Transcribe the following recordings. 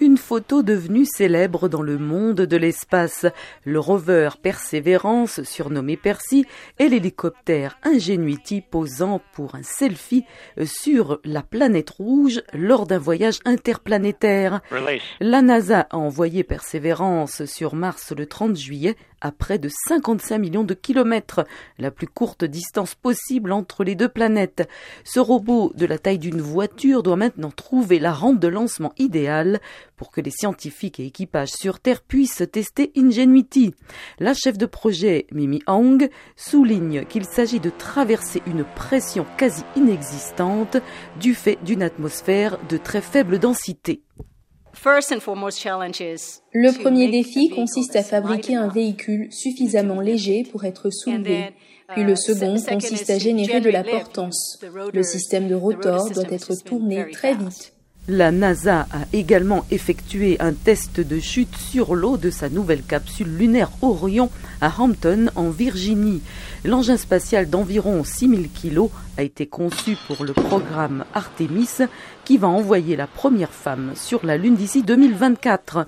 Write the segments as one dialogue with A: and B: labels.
A: une photo devenue célèbre dans le monde de l'espace. Le rover Perseverance, surnommé Percy, et l'hélicoptère Ingenuity posant pour un selfie sur la planète rouge lors d'un voyage interplanétaire. La NASA a envoyé Perseverance sur Mars le 30 juillet à près de 55 millions de kilomètres, la plus courte distance possible entre les deux planètes. Ce robot de la taille d'une voiture doit maintenant trouver la rampe de lancement idéale pour que les scientifiques et équipages sur Terre puissent tester Ingenuity. La chef de projet, Mimi Hong, souligne qu'il s'agit de traverser une pression quasi inexistante du fait d'une atmosphère de très faible densité.
B: Le premier défi consiste à fabriquer un véhicule suffisamment léger pour être soulevé. Puis le uh, second consiste à générer de la portance. Le système de rotor doit être tourné très vite.
A: La NASA a également effectué un test de chute sur l'eau de sa nouvelle capsule lunaire Orion à Hampton, en Virginie. L'engin spatial d'environ 6000 kg a été conçu pour le programme Artemis qui va envoyer la première femme sur la Lune d'ici 2024.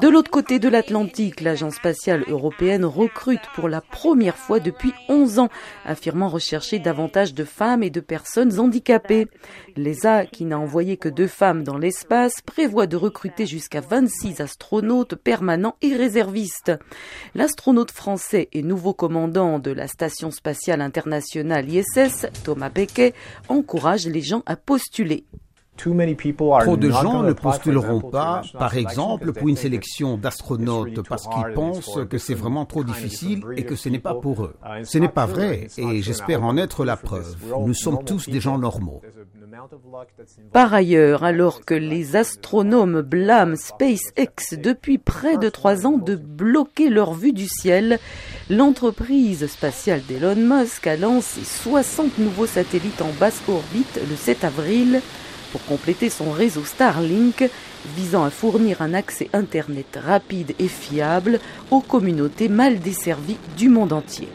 A: De l'autre côté de l'Atlantique, l'Agence spatiale européenne recrute pour la première fois depuis 11 ans, affirmant rechercher davantage de femmes et de personnes handicapées. L'ESA, qui n'a envoyé que deux femmes dans l'espace, prévoit de recruter jusqu'à 26 astronautes permanents et réservistes. L'astronaute français et nouveau commandant de la Station spatiale internationale ISS, Thomas Becquet, encourage les gens à postuler.
C: Trop de gens ne postuleront pas, par exemple, pour une sélection d'astronautes parce qu'ils pensent que c'est vraiment trop difficile et que ce n'est pas pour eux. Ce n'est pas vrai et j'espère en être la preuve. Nous sommes tous des gens normaux.
A: Par ailleurs, alors que les astronomes blâment SpaceX depuis près de trois ans de bloquer leur vue du ciel, l'entreprise spatiale d'Elon Musk a lancé 60 nouveaux satellites en basse orbite le 7 avril pour compléter son réseau Starlink visant à fournir un accès Internet rapide et fiable aux communautés mal desservies du monde entier.